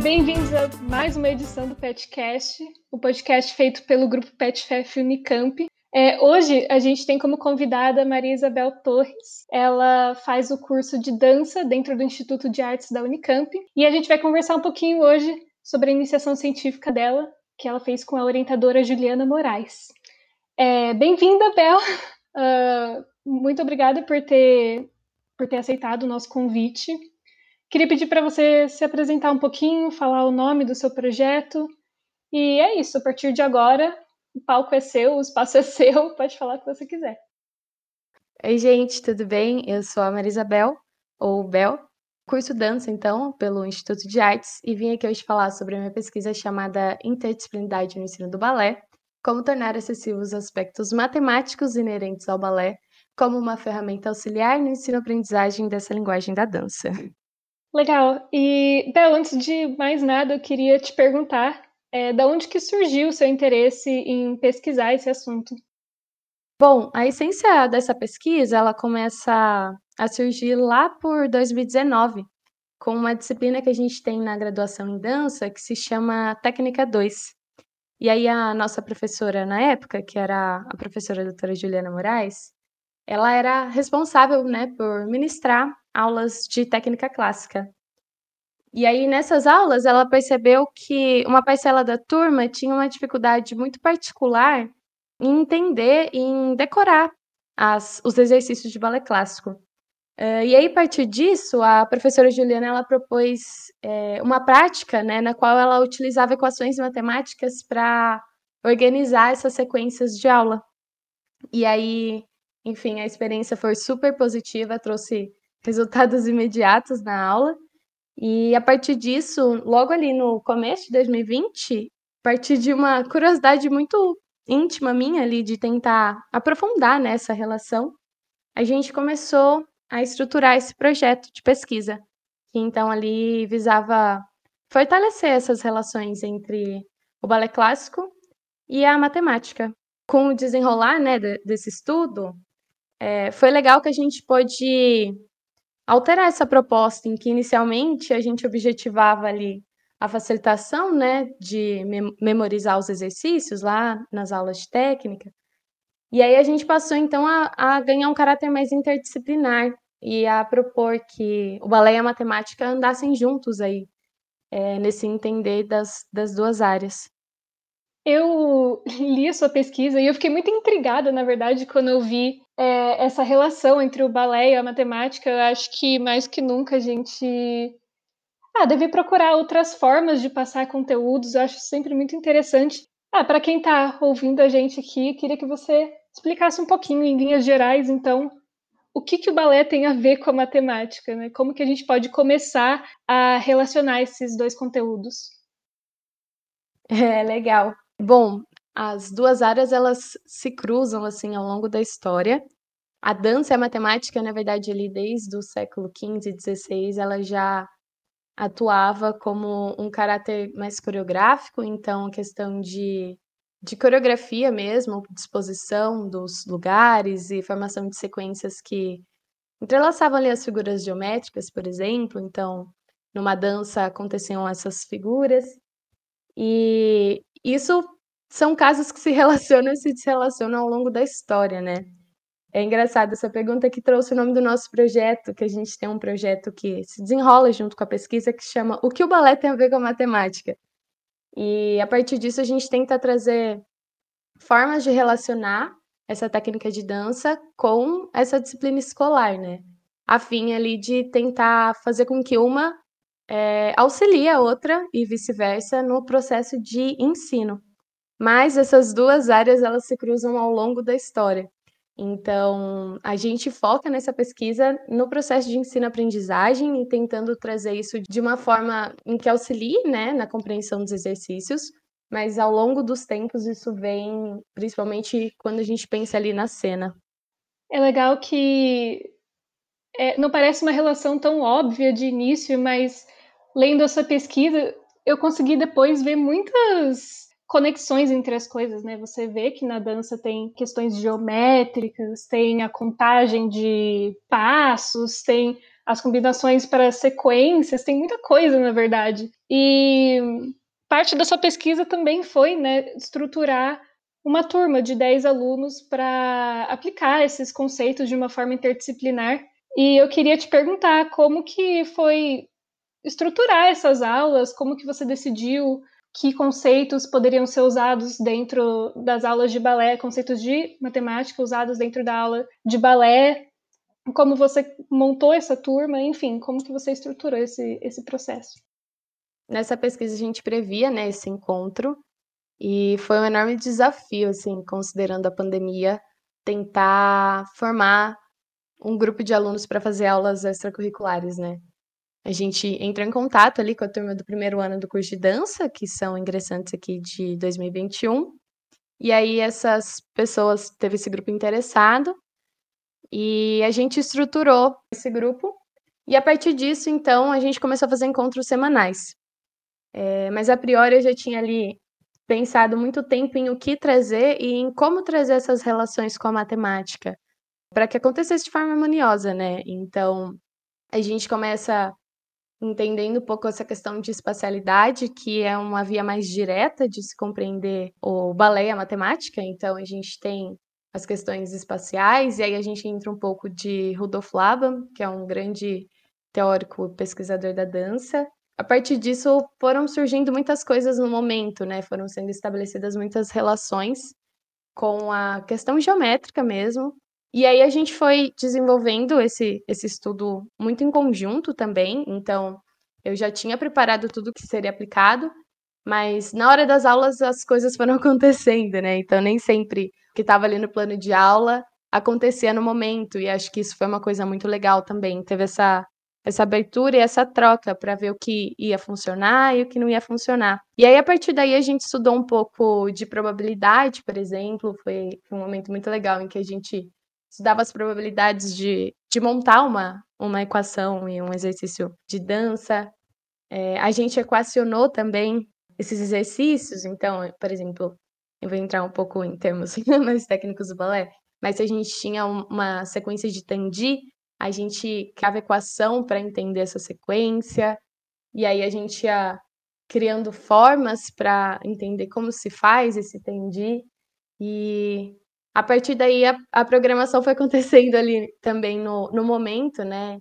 Bem-vindos a mais uma edição do PetCast, o podcast feito pelo grupo PetFef Unicamp. É, hoje a gente tem como convidada a Maria Isabel Torres. Ela faz o curso de dança dentro do Instituto de Artes da Unicamp e a gente vai conversar um pouquinho hoje sobre a iniciação científica dela, que ela fez com a orientadora Juliana Moraes. É, Bem-vinda, Bel. Uh, muito obrigada por ter, por ter aceitado o nosso convite. Queria pedir para você se apresentar um pouquinho, falar o nome do seu projeto. E é isso, a partir de agora, o palco é seu, o espaço é seu, pode falar o que você quiser. Oi, gente, tudo bem? Eu sou a Maria Isabel, ou Bel, curso dança, então, pelo Instituto de Artes, e vim aqui hoje falar sobre a minha pesquisa chamada Interdisciplinaridade no Ensino do Balé, como tornar acessíveis os aspectos matemáticos inerentes ao balé como uma ferramenta auxiliar no ensino-aprendizagem dessa linguagem da dança. Legal. E, Bel, antes de mais nada, eu queria te perguntar é, da onde que surgiu o seu interesse em pesquisar esse assunto? Bom, a essência dessa pesquisa, ela começa a surgir lá por 2019, com uma disciplina que a gente tem na graduação em dança que se chama Técnica 2. E aí a nossa professora na época, que era a professora doutora Juliana Moraes, ela era responsável, né, por ministrar aulas de técnica clássica. E aí, nessas aulas, ela percebeu que uma parcela da turma tinha uma dificuldade muito particular em entender em decorar as, os exercícios de balé clássico. Uh, e aí, a partir disso, a professora Juliana ela propôs é, uma prática né, na qual ela utilizava equações matemáticas para organizar essas sequências de aula. E aí, enfim, a experiência foi super positiva, trouxe resultados imediatos na aula. E a partir disso, logo ali no começo de 2020, a partir de uma curiosidade muito íntima minha ali de tentar aprofundar nessa relação, a gente começou a estruturar esse projeto de pesquisa, que então ali visava fortalecer essas relações entre o balé clássico e a matemática. Com o desenrolar né, desse estudo, é, foi legal que a gente pôde alterar essa proposta, em que inicialmente a gente objetivava ali a facilitação né, de memorizar os exercícios lá nas aulas de técnica. E aí a gente passou então a, a ganhar um caráter mais interdisciplinar e a propor que o balé e a matemática andassem juntos aí, é, nesse entender das, das duas áreas. Eu li a sua pesquisa e eu fiquei muito intrigada, na verdade, quando eu vi é, essa relação entre o balé e a matemática. Eu acho que mais que nunca a gente ah, deve procurar outras formas de passar conteúdos. Eu acho sempre muito interessante. Ah, para quem está ouvindo a gente aqui, queria que você explicasse um pouquinho, em linhas gerais, então, o que, que o balé tem a ver com a matemática, né? Como que a gente pode começar a relacionar esses dois conteúdos? É legal. Bom, as duas áreas elas se cruzam assim ao longo da história. A dança e a matemática, na verdade, ali desde o século XV e XVI, ela já atuava como um caráter mais coreográfico, então a questão de, de coreografia mesmo, disposição dos lugares e formação de sequências que entrelaçavam ali as figuras geométricas, por exemplo. Então, numa dança aconteciam essas figuras. E isso são casos que se relacionam e se desrelacionam ao longo da história, né? É engraçado essa pergunta que trouxe o nome do nosso projeto, que a gente tem um projeto que se desenrola junto com a pesquisa que chama O que o balé tem a ver com a matemática? E a partir disso a gente tenta trazer formas de relacionar essa técnica de dança com essa disciplina escolar, né? A fim ali de tentar fazer com que uma é, auxilie a outra e vice-versa no processo de ensino. Mas essas duas áreas elas se cruzam ao longo da história. Então, a gente foca nessa pesquisa no processo de ensino-aprendizagem e tentando trazer isso de uma forma em que auxilie né, na compreensão dos exercícios, mas ao longo dos tempos isso vem principalmente quando a gente pensa ali na cena. É legal que é, não parece uma relação tão óbvia de início, mas lendo a sua pesquisa, eu consegui depois ver muitas conexões entre as coisas, né? Você vê que na dança tem questões geométricas, tem a contagem de passos, tem as combinações para sequências, tem muita coisa, na verdade. E parte da sua pesquisa também foi né, estruturar uma turma de 10 alunos para aplicar esses conceitos de uma forma interdisciplinar. E eu queria te perguntar como que foi estruturar essas aulas, como que você decidiu que conceitos poderiam ser usados dentro das aulas de balé, conceitos de matemática usados dentro da aula de balé, como você montou essa turma, enfim, como que você estruturou esse, esse processo. Nessa pesquisa a gente previa, né, esse encontro, e foi um enorme desafio, assim, considerando a pandemia, tentar formar um grupo de alunos para fazer aulas extracurriculares, né? A gente entrou em contato ali com a turma do primeiro ano do curso de dança, que são ingressantes aqui de 2021. E aí essas pessoas teve esse grupo interessado e a gente estruturou esse grupo. E a partir disso, então, a gente começou a fazer encontros semanais. É, mas a priori eu já tinha ali pensado muito tempo em o que trazer e em como trazer essas relações com a matemática para que acontecesse de forma harmoniosa, né? Então, a gente começa entendendo um pouco essa questão de espacialidade, que é uma via mais direta de se compreender o balé e a matemática. Então, a gente tem as questões espaciais, e aí a gente entra um pouco de Rudolf Laban, que é um grande teórico pesquisador da dança. A partir disso, foram surgindo muitas coisas no momento, né? Foram sendo estabelecidas muitas relações com a questão geométrica mesmo, e aí a gente foi desenvolvendo esse, esse estudo muito em conjunto também, então eu já tinha preparado tudo que seria aplicado, mas na hora das aulas as coisas foram acontecendo, né? Então nem sempre o que estava ali no plano de aula acontecia no momento, e acho que isso foi uma coisa muito legal também. Teve essa, essa abertura e essa troca para ver o que ia funcionar e o que não ia funcionar. E aí, a partir daí, a gente estudou um pouco de probabilidade, por exemplo, foi um momento muito legal em que a gente estudava as probabilidades de, de montar uma, uma equação e um exercício de dança. É, a gente equacionou também esses exercícios, então, por exemplo, eu vou entrar um pouco em termos mais técnicos do balé, mas se a gente tinha uma sequência de tandi, a gente criava equação para entender essa sequência, e aí a gente ia criando formas para entender como se faz esse tandi, e a partir daí a, a programação foi acontecendo ali também no, no momento, né?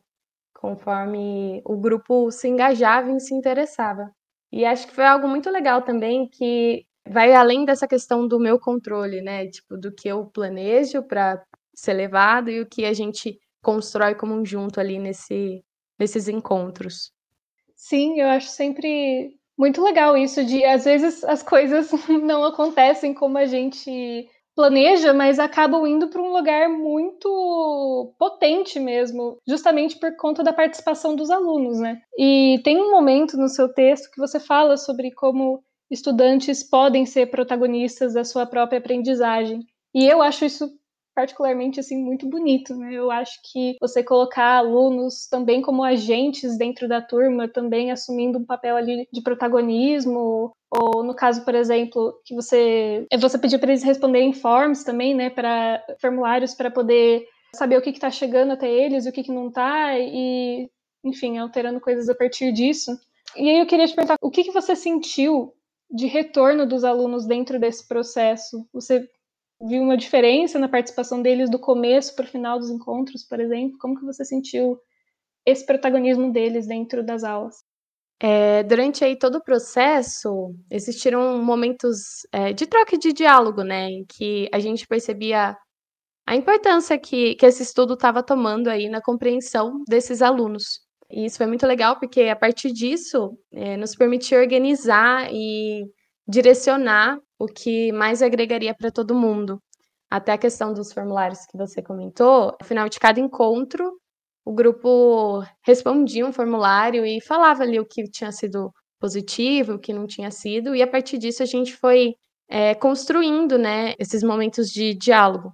Conforme o grupo se engajava e se interessava. E acho que foi algo muito legal também que vai além dessa questão do meu controle, né? Tipo, do que eu planejo para ser levado e o que a gente constrói como um junto ali nesse, nesses encontros. Sim, eu acho sempre muito legal isso de às vezes as coisas não acontecem como a gente planeja, mas acabam indo para um lugar muito potente mesmo, justamente por conta da participação dos alunos, né? E tem um momento no seu texto que você fala sobre como estudantes podem ser protagonistas da sua própria aprendizagem. E eu acho isso particularmente assim muito bonito, né? Eu acho que você colocar alunos também como agentes dentro da turma, também assumindo um papel ali de protagonismo, ou no caso, por exemplo, que você é você pedir para eles responderem forms também, né, para formulários para poder saber o que está chegando até eles, o que, que não está e enfim, alterando coisas a partir disso. E aí eu queria te perguntar, o que, que você sentiu de retorno dos alunos dentro desse processo? Você viu uma diferença na participação deles do começo para o final dos encontros, por exemplo? Como que você sentiu esse protagonismo deles dentro das aulas? É, durante aí todo o processo, existiram momentos é, de troca de diálogo, né, em que a gente percebia a importância que, que esse estudo estava tomando aí na compreensão desses alunos. E isso foi muito legal, porque a partir disso, é, nos permitiu organizar e direcionar o que mais agregaria para todo mundo. Até a questão dos formulários que você comentou, no final de cada encontro, o grupo respondia um formulário e falava ali o que tinha sido positivo, o que não tinha sido, e a partir disso a gente foi é, construindo né, esses momentos de diálogo.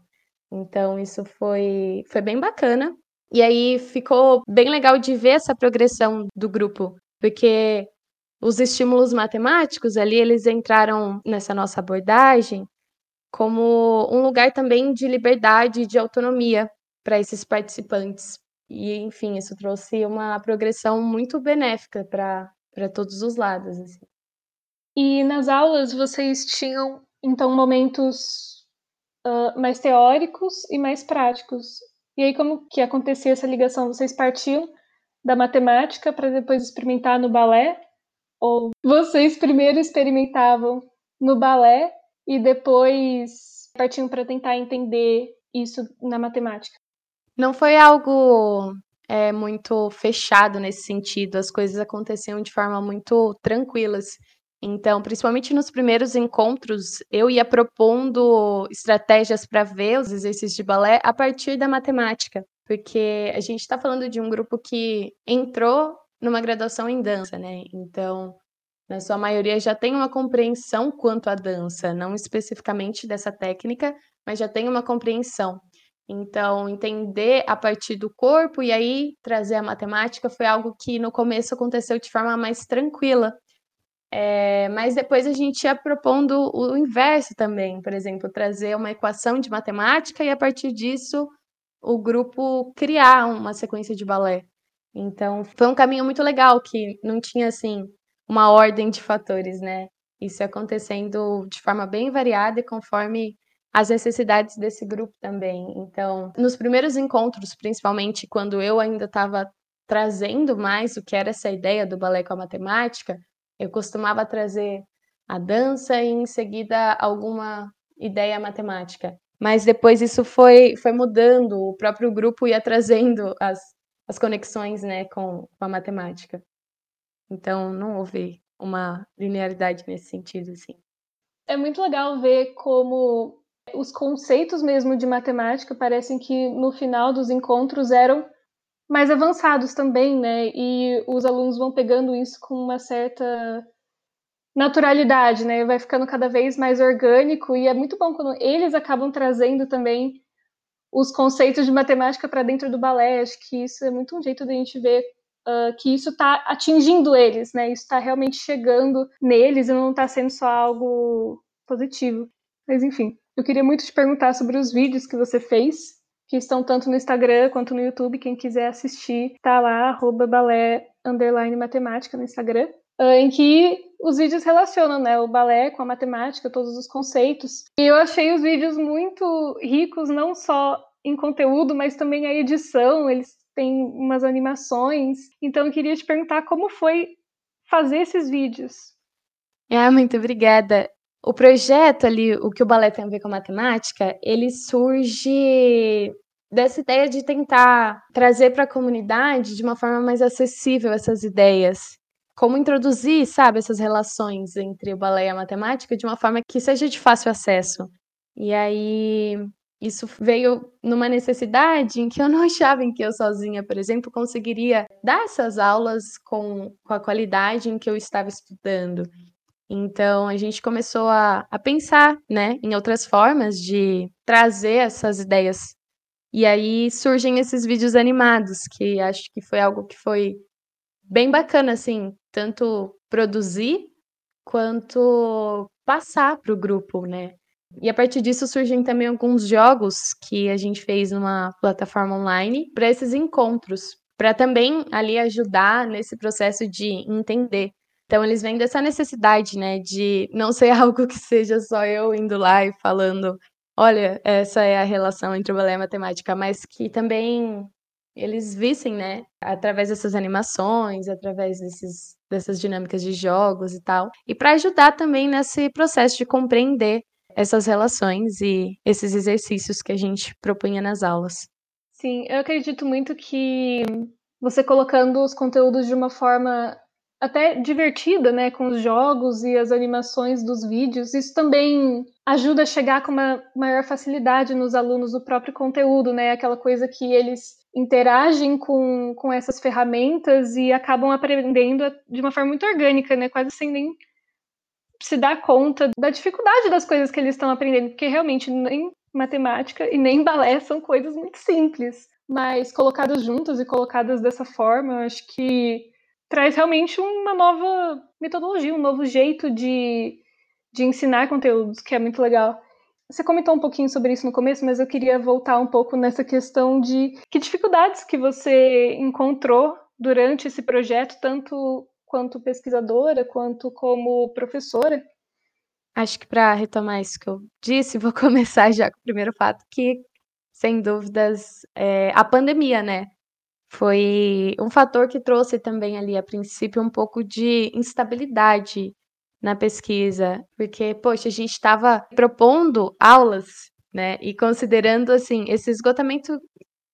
Então, isso foi, foi bem bacana. E aí ficou bem legal de ver essa progressão do grupo, porque os estímulos matemáticos ali, eles entraram nessa nossa abordagem como um lugar também de liberdade e de autonomia para esses participantes. e enfim, isso trouxe uma progressão muito benéfica para todos os lados. Assim. E nas aulas vocês tinham então momentos uh, mais teóricos e mais práticos. E aí como que acontecia essa ligação? Vocês partiam da matemática para depois experimentar no balé? Ou vocês primeiro experimentavam no balé e depois partiam para tentar entender isso na matemática? Não foi algo é, muito fechado nesse sentido, as coisas aconteciam de forma muito tranquilas. Então, principalmente nos primeiros encontros, eu ia propondo estratégias para ver os exercícios de balé a partir da matemática, porque a gente está falando de um grupo que entrou numa graduação em dança, né? Então, na sua maioria já tem uma compreensão quanto à dança, não especificamente dessa técnica, mas já tem uma compreensão. Então, entender a partir do corpo e aí trazer a matemática foi algo que no começo aconteceu de forma mais tranquila. É, mas depois a gente ia propondo o inverso também, por exemplo, trazer uma equação de matemática e a partir disso o grupo criar uma sequência de balé. Então, foi um caminho muito legal que não tinha assim uma ordem de fatores, né? Isso acontecendo de forma bem variada e conforme as necessidades desse grupo também. Então, nos primeiros encontros, principalmente quando eu ainda estava trazendo mais o que era essa ideia do balé com a matemática, eu costumava trazer a dança e em seguida alguma ideia matemática. Mas depois isso foi, foi mudando, o próprio grupo ia trazendo as, as conexões né, com, com a matemática. Então não houve uma linearidade nesse sentido, assim. É muito legal ver como os conceitos mesmo de matemática parecem que no final dos encontros eram mais avançados também, né? E os alunos vão pegando isso com uma certa naturalidade, né? Vai ficando cada vez mais orgânico e é muito bom quando eles acabam trazendo também os conceitos de matemática para dentro do balé. Acho que isso é muito um jeito de a gente ver uh, que isso está atingindo eles, né? Isso está realmente chegando neles e não está sendo só algo positivo. Mas enfim. Eu queria muito te perguntar sobre os vídeos que você fez, que estão tanto no Instagram quanto no YouTube. Quem quiser assistir, tá lá, arroba balé underline matemática no Instagram, ah, em que os vídeos relacionam né, o balé com a matemática, todos os conceitos. E eu achei os vídeos muito ricos, não só em conteúdo, mas também a edição. Eles têm umas animações. Então eu queria te perguntar como foi fazer esses vídeos. Ah, muito obrigada. O projeto ali, o que o balé tem a ver com a matemática, ele surge dessa ideia de tentar trazer para a comunidade de uma forma mais acessível essas ideias. Como introduzir, sabe, essas relações entre o balé e a matemática de uma forma que seja de fácil acesso. E aí isso veio numa necessidade em que eu não achava em que eu sozinha, por exemplo, conseguiria dar essas aulas com, com a qualidade em que eu estava estudando. Então a gente começou a, a pensar, né, em outras formas de trazer essas ideias. E aí surgem esses vídeos animados, que acho que foi algo que foi bem bacana, assim, tanto produzir quanto passar para o grupo, né? E a partir disso surgem também alguns jogos que a gente fez numa plataforma online para esses encontros, para também ali ajudar nesse processo de entender então eles vêm dessa necessidade, né, de não ser algo que seja só eu indo lá e falando, olha, essa é a relação entre o balé e a matemática, mas que também eles vissem, né, através dessas animações, através desses, dessas dinâmicas de jogos e tal, e para ajudar também nesse processo de compreender essas relações e esses exercícios que a gente propunha nas aulas. Sim, eu acredito muito que você colocando os conteúdos de uma forma até divertida, né, com os jogos e as animações dos vídeos. Isso também ajuda a chegar com uma maior facilidade nos alunos do próprio conteúdo, né, aquela coisa que eles interagem com, com essas ferramentas e acabam aprendendo de uma forma muito orgânica, né, quase sem nem se dar conta da dificuldade das coisas que eles estão aprendendo, porque realmente nem matemática e nem balé são coisas muito simples, mas colocadas juntas e colocadas dessa forma, eu acho que traz realmente uma nova metodologia, um novo jeito de, de ensinar conteúdos, que é muito legal. Você comentou um pouquinho sobre isso no começo, mas eu queria voltar um pouco nessa questão de que dificuldades que você encontrou durante esse projeto, tanto quanto pesquisadora, quanto como professora. Acho que para retomar isso que eu disse, vou começar já com o primeiro fato, que, sem dúvidas, é a pandemia, né? Foi um fator que trouxe também ali, a princípio, um pouco de instabilidade na pesquisa, porque, poxa, a gente estava propondo aulas, né, e considerando, assim, esse esgotamento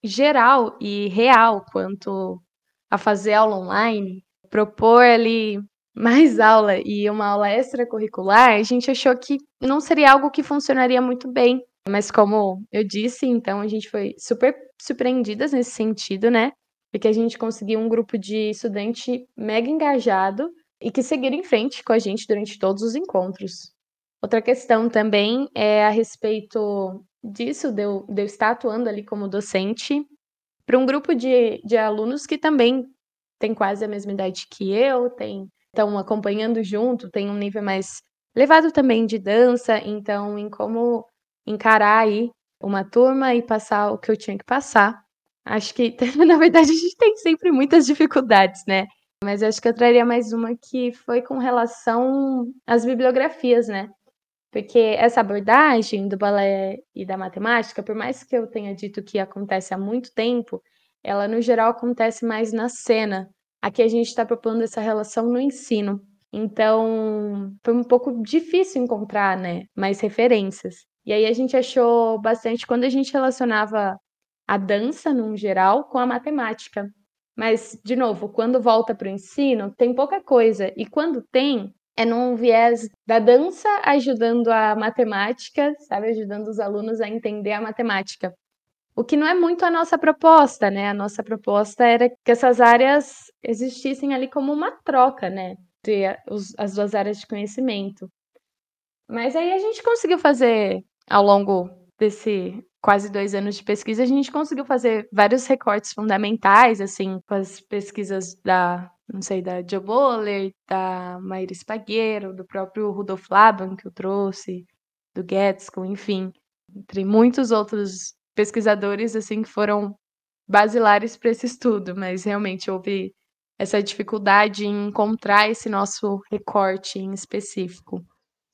geral e real quanto a fazer aula online, propor ali mais aula e uma aula extracurricular, a gente achou que não seria algo que funcionaria muito bem. Mas como eu disse, então a gente foi super surpreendidas nesse sentido, né? Porque a gente conseguiu um grupo de estudante mega engajado e que seguiram em frente com a gente durante todos os encontros. Outra questão também é a respeito disso, de eu, de eu estar atuando ali como docente para um grupo de, de alunos que também tem quase a mesma idade que eu, tem estão acompanhando junto, tem um nível mais elevado também de dança, então em como encarar aí uma turma e passar o que eu tinha que passar. Acho que, na verdade, a gente tem sempre muitas dificuldades, né? Mas acho que eu traria mais uma que foi com relação às bibliografias, né? Porque essa abordagem do balé e da matemática, por mais que eu tenha dito que acontece há muito tempo, ela no geral acontece mais na cena, Aqui a gente está propondo essa relação no ensino. Então, foi um pouco difícil encontrar, né, mais referências. E aí a gente achou bastante quando a gente relacionava a dança, num geral, com a matemática. Mas, de novo, quando volta para o ensino, tem pouca coisa. E quando tem, é num viés da dança ajudando a matemática, sabe? Ajudando os alunos a entender a matemática. O que não é muito a nossa proposta, né? A nossa proposta era que essas áreas existissem ali como uma troca, né? De as duas áreas de conhecimento. Mas aí a gente conseguiu fazer, ao longo desse quase dois anos de pesquisa, a gente conseguiu fazer vários recortes fundamentais, assim, com as pesquisas da, não sei, da Joe Boller, da Maíra Espagueiro, do próprio Rudolf Laban, que eu trouxe, do Gatsco, enfim, entre muitos outros pesquisadores assim que foram basilares para esse estudo, mas realmente houve essa dificuldade em encontrar esse nosso recorte em específico.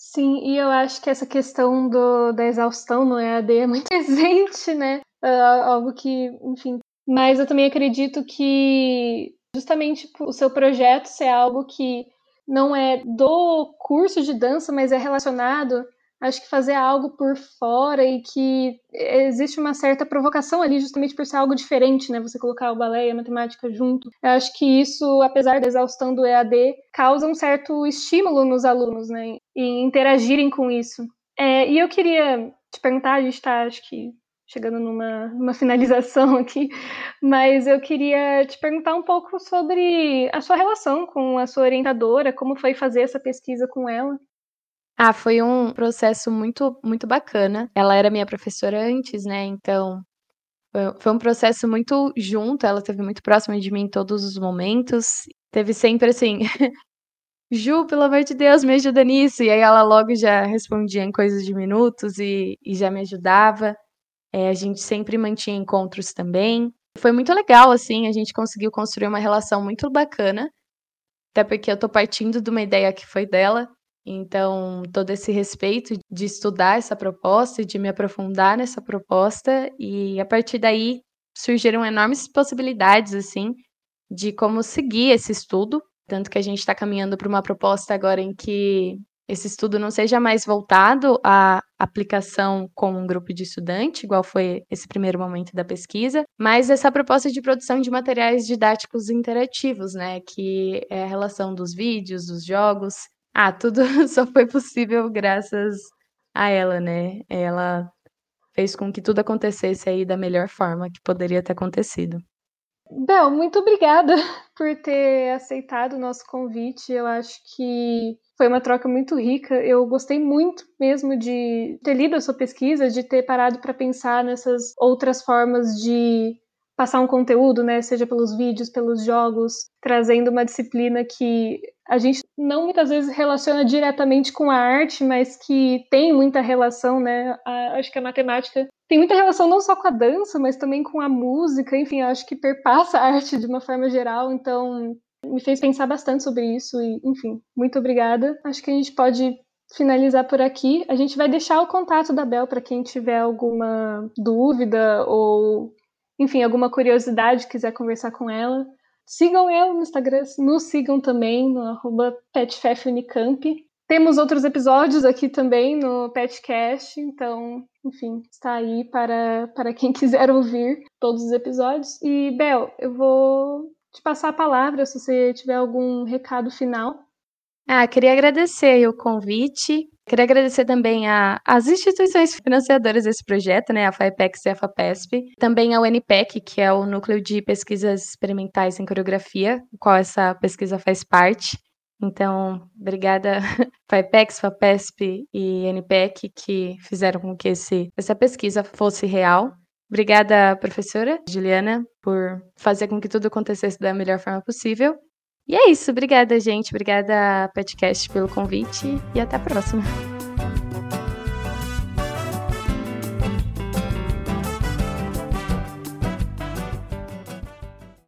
Sim, e eu acho que essa questão do, da exaustão no EAD é muito presente, né? Uh, algo que, enfim. Mas eu também acredito que justamente o seu projeto ser algo que não é do curso de dança, mas é relacionado acho que fazer algo por fora e que existe uma certa provocação ali, justamente por ser algo diferente, né? Você colocar o balé e a matemática junto. Eu acho que isso, apesar da exaustão do EAD, causa um certo estímulo nos alunos, né? E interagirem com isso. É, e eu queria te perguntar, a gente está, acho que, chegando numa, numa finalização aqui, mas eu queria te perguntar um pouco sobre a sua relação com a sua orientadora, como foi fazer essa pesquisa com ela. Ah, foi um processo muito, muito bacana. Ela era minha professora antes, né? Então, foi um processo muito junto. Ela esteve muito próxima de mim em todos os momentos. Teve sempre assim. Ju, pelo amor de Deus, me ajuda nisso. E aí ela logo já respondia em coisas de minutos e, e já me ajudava. É, a gente sempre mantinha encontros também. Foi muito legal, assim, a gente conseguiu construir uma relação muito bacana. Até porque eu tô partindo de uma ideia que foi dela, então, todo esse respeito de estudar essa proposta e de me aprofundar nessa proposta, e a partir daí surgiram enormes possibilidades, assim, de como seguir esse estudo. Tanto que a gente está caminhando para uma proposta agora em que esse estudo não seja mais voltado à aplicação com um grupo de estudante, igual foi esse primeiro momento da pesquisa, mas essa proposta de produção de materiais didáticos interativos, né, que é a relação dos vídeos, dos jogos, ah, tudo só foi possível graças a ela, né? Ela fez com que tudo acontecesse aí da melhor forma que poderia ter acontecido. Bel, muito obrigada por ter aceitado o nosso convite. Eu acho que foi uma troca muito rica. Eu gostei muito mesmo de ter lido a sua pesquisa, de ter parado para pensar nessas outras formas de passar um conteúdo, né, seja pelos vídeos, pelos jogos, trazendo uma disciplina que a gente não muitas vezes relaciona diretamente com a arte, mas que tem muita relação, né? A, acho que a matemática tem muita relação não só com a dança, mas também com a música, enfim, acho que perpassa a arte de uma forma geral, então me fez pensar bastante sobre isso e, enfim, muito obrigada. Acho que a gente pode finalizar por aqui. A gente vai deixar o contato da Bel para quem tiver alguma dúvida ou, enfim, alguma curiosidade, quiser conversar com ela. Sigam eu no Instagram, nos sigam também no arroba petfefunicamp. Temos outros episódios aqui também no Petcast, então, enfim, está aí para, para quem quiser ouvir todos os episódios. E, Bel, eu vou te passar a palavra se você tiver algum recado final. Ah, queria agradecer o convite. Queria agradecer também às instituições financiadoras desse projeto, né, a FAPEX e a FAPESP, também ao NPEC, que é o Núcleo de Pesquisas Experimentais em Coreografia, o qual essa pesquisa faz parte. Então, obrigada FAPEX, FAPESP e NPEC que fizeram com que esse, essa pesquisa fosse real. Obrigada, professora Juliana, por fazer com que tudo acontecesse da melhor forma possível. E é isso. Obrigada, gente. Obrigada, podcast, pelo convite e até a próxima.